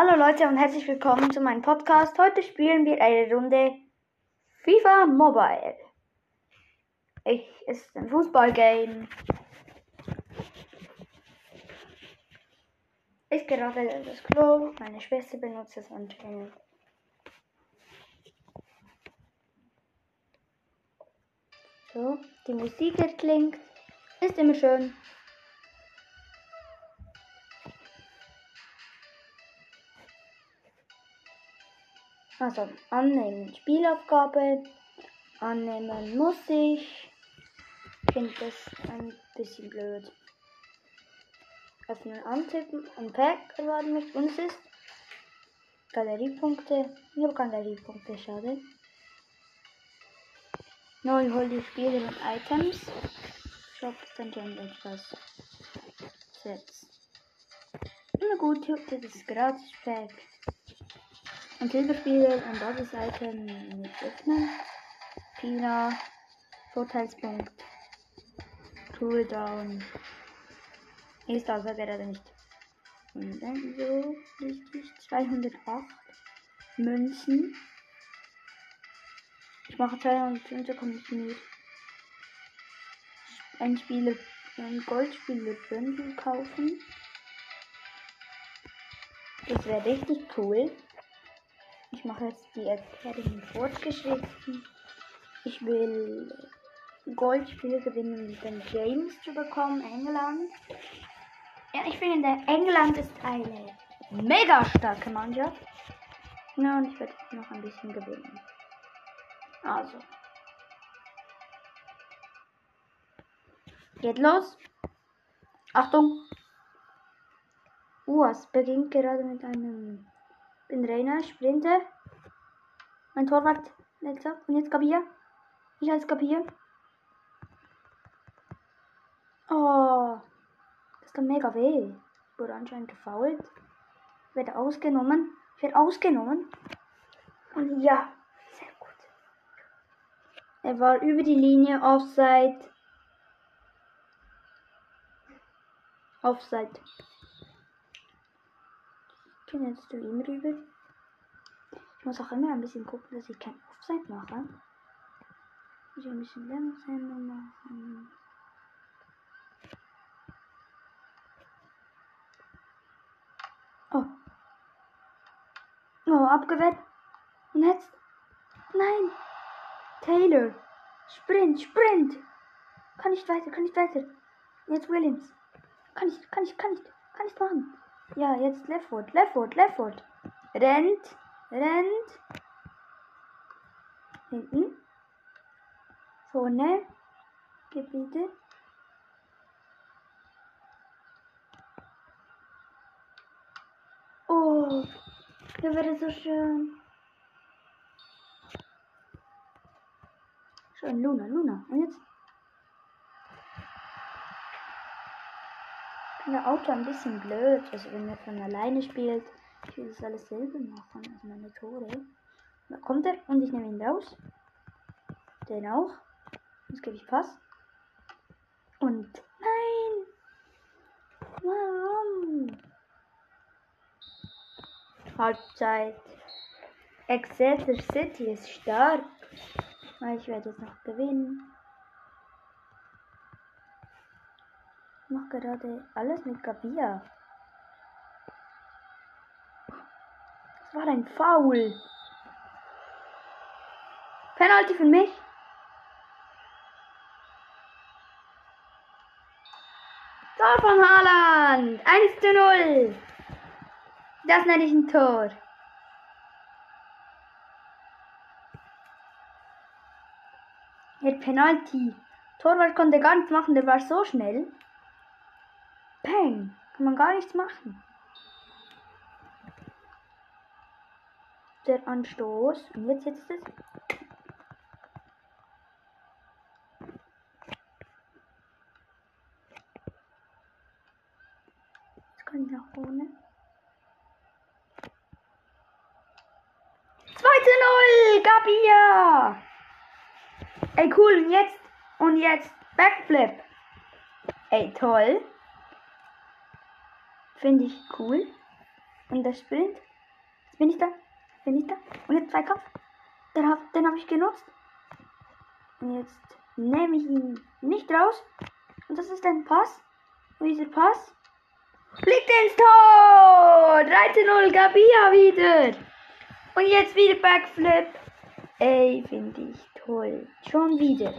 Hallo Leute und herzlich willkommen zu meinem Podcast. Heute spielen wir eine Runde FIFA Mobile. Ich ist ein Fußballgame. Ich gerade das Klo. Meine Schwester benutzt es anscheinend. So, die Musik klingt. Ist immer schön. Also annehmen Spielaufgabe. Annehmen muss ich. Ich finde das ein bisschen blöd. Öffnen, antippen, ein Pack erwarten mich. Und es ist Galeriepunkte. Ich habe Galeriepunkte, schade. Neu hol die Spiele und Items. Shop dann schon etwas. Sets. Na gut, das ist gratis Pack. Und Silberspiele und das Item nicht öffnen. Pina. Vorteilspunkt. Cooldown. Ist also gerade nicht. Und dann so richtig 208 Münzen. Ich mache 205, kommt nicht mit. Ein Spiele, ein Goldspiele Bündel kaufen. Das wäre richtig cool. Mache jetzt die Erklärungen fortgeschritten. Ich will Goldspiele gewinnen, um den James zu bekommen, England. Ja, ich finde, England ist eine mega starke Mannschaft. Ja, und ich werde noch ein bisschen gewinnen. Also. Geht los. Achtung. Uh, es beginnt gerade mit einem bin Rainer, sprinte. Mein Torwart, letzter. Und jetzt Gabier. Ich als Gabier. Oh. Das tut mega weh. Ich wurde anscheinend gefault. Ich werde ausgenommen. Ich werde ausgenommen. Und ja, sehr gut. Er war über die Linie. Offside. Offside. Ich kann jetzt zu rüber. Ich muss auch immer ein bisschen gucken, dass ich kein Offside mache. Ich muss ein bisschen langsamer machen. Oh. Oh, abgewehrt. Und jetzt? Nein. Taylor. Sprint, Sprint. Kann nicht weiter, kann nicht weiter. Jetzt Williams. Kann ich, kann ich, kann ich, kann ich machen. Ja, jetzt Leftfoot, Leftfoot, Leftfoot. Rennt, rennt. Hinten. Vorne. Gebiete. Oh, hier wäre so schön. Schön, Luna, Luna. Und jetzt? der Auto ein bisschen blöd. Also wenn er von alleine spielt, ich will das alles selber machen. Also meine Tore. Da kommt er und ich nehme ihn raus. Den auch. Jetzt gebe ich Pass. Und nein! Warum? Halbzeit. Exeter City ist stark. Ich werde jetzt noch gewinnen. Ich mach gerade alles mit Gabia. War ein Foul. Penalty für mich. Tor von Haaland. 1 zu 0. Das nenne ich ein Tor. Der Penalty. Torwart konnte gar nichts machen, der war so schnell. Peng. Kann man gar nichts machen. Der Anstoß. Und jetzt jetzt es. Jetzt kann ich nach vorne. 2 zu 0! Gabia! Ey, cool. Und jetzt. Und jetzt. Backflip. Ey, toll. Finde ich cool. Und der Sprint. Jetzt bin ich da. Bin ich da. Und jetzt Zweikampf. Den habe den hab ich genutzt. Und jetzt nehme ich ihn nicht raus. Und das ist ein Pass. Und dieser Pass fliegt ins Tor. 13-0 Gabia wieder. Und jetzt wieder Backflip. Ey, finde ich toll. Schon wieder.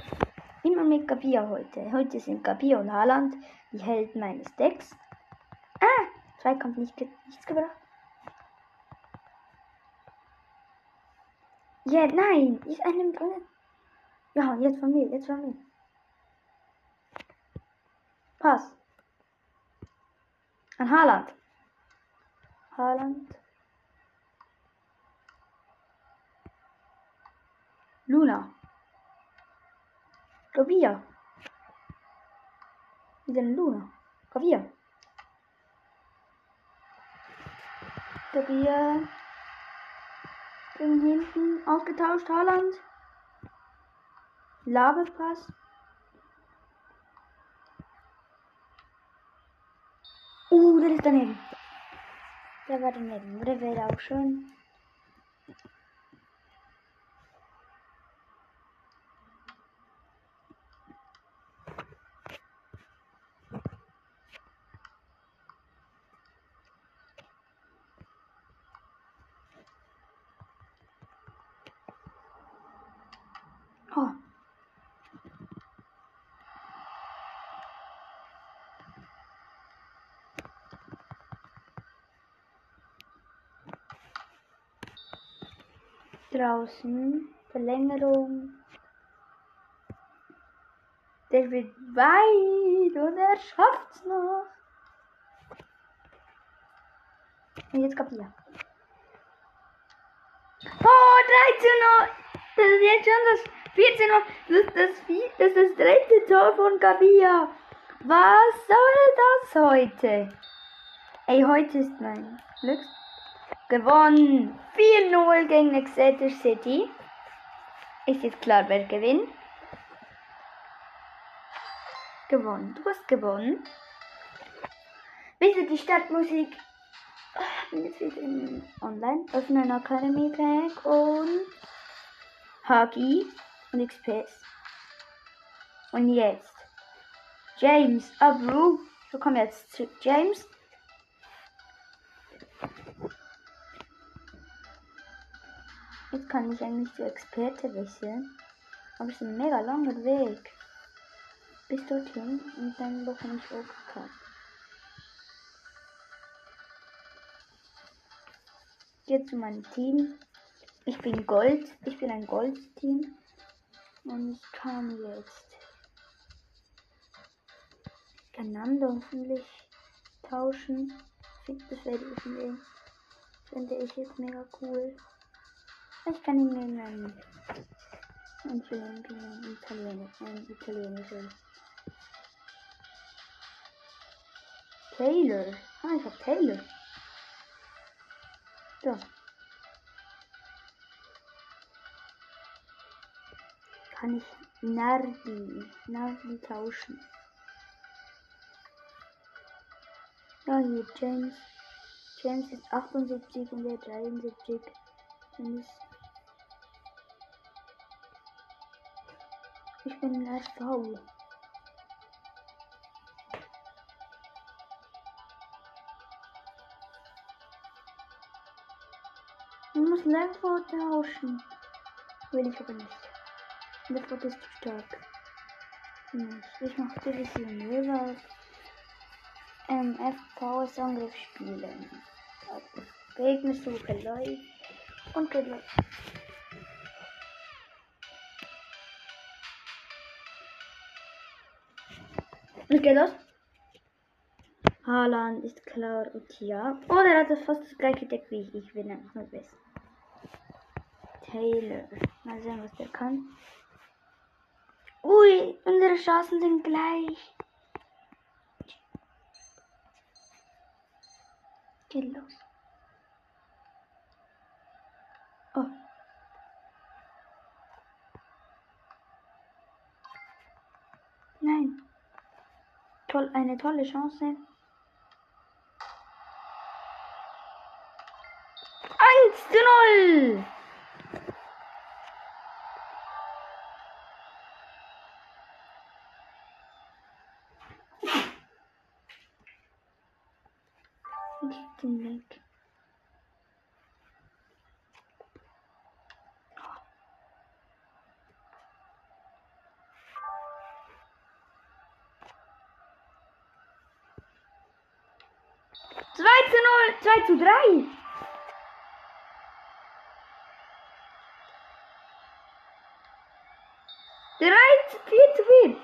Immer mit Gabia heute. Heute sind Gabia und Haaland die Helden meines Decks. Ah, Zweikampf nicht, nichts gebracht. Ja, nein, ist einem drin. Ja, jetzt von mir, jetzt von mir. Pass. An Haaland. Haaland. Luna. Gavia. Wieder eine Luna. Gavia. Gavia. Gegen hinten ausgetauscht. Haaland. Labepass. Uh, der ist daneben. Der war daneben. Der wäre auch schön. Oh. Draußen Verlängerung. Der wird weit und er schafft's noch. Und jetzt kapier. Oh, 13 Uhr! Das ist jetzt schon das 14 Uhr. Das ist das, das, ist das dritte Tor von Gabia. Was soll das heute? Ey, heute ist mein Glücks. Gewonnen. 4-0 gegen Exeter City. Ist jetzt klar, wer gewinnt. Gewonnen. Du hast gewonnen. Bitte die Stadtmusik. Ich bin jetzt wieder in online. Öffnen Academy Pack und Hagi und XPS. Und jetzt James Abru. Wir kommen jetzt zu James. Jetzt kann ich eigentlich zu Experte wechseln. Aber es ist ein mega langer Weg. Bis dorthin und dann bekomme ich OKK. Jetzt zu meinem Team. Ich bin Gold. Ich bin ein Gold-Team. Und ich kann jetzt einander hoffentlich tauschen. Das werde ich nehmen. Finde ich jetzt mega cool. Ich kann ihn nehmen. einen einen Italiener, ein italienischer. Taylor. Ah, ich hab Taylor. So. Kann ich Nardi, Nardi tauschen. Ja, hier James. James ist 78 und der 73. Und ist ich bin ein RV. Ich muss Level tauschen. Will ich aber nicht. Level ist zu stark. Ich mache Division raus. Ähm, F-Pause Angriff spielen. Gegnersuche läuft. Und geht Und geht los. Haaland ist klar und ja. Oh, der hat fast das gleiche Deck wie ich. Ich bin einfach nur besser. Taylor. Mal sehen, was der kann. Ui, unsere Chancen sind gleich. Geht los. Oh. Nein. Toll, eine tolle Chance. 1 zu 0. Ich weg. Zwei zu null, zwei zu drei. Drei zu vier zu vier.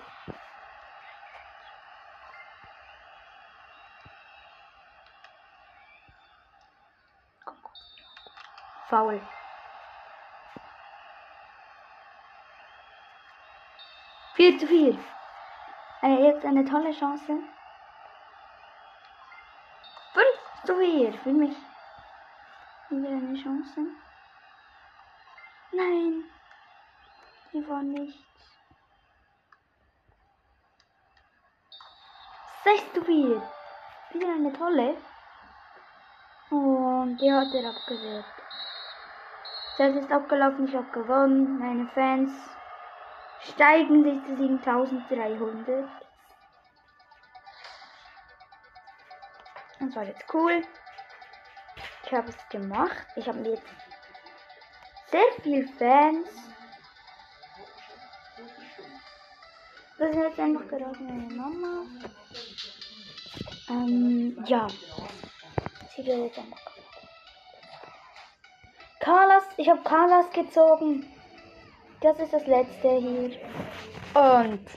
Foul. Vier zu vier. Äh, jetzt eine tolle Chance. Für mich. Wieder eine Chance. Nein. Die war nichts. Sechs vier. Wieder eine tolle. Und die hat er abgewehrt. Zeit ist abgelaufen, ich habe gewonnen. Meine Fans steigen sich zu 7300. Das war jetzt cool. Ich habe es gemacht. Ich habe jetzt sehr viele Fans. Das ist jetzt einfach gerade meine Mama. Ähm, ja. Sie wird jetzt einfach. Carlos, ich habe Carlos gezogen. Das ist das letzte hier. Und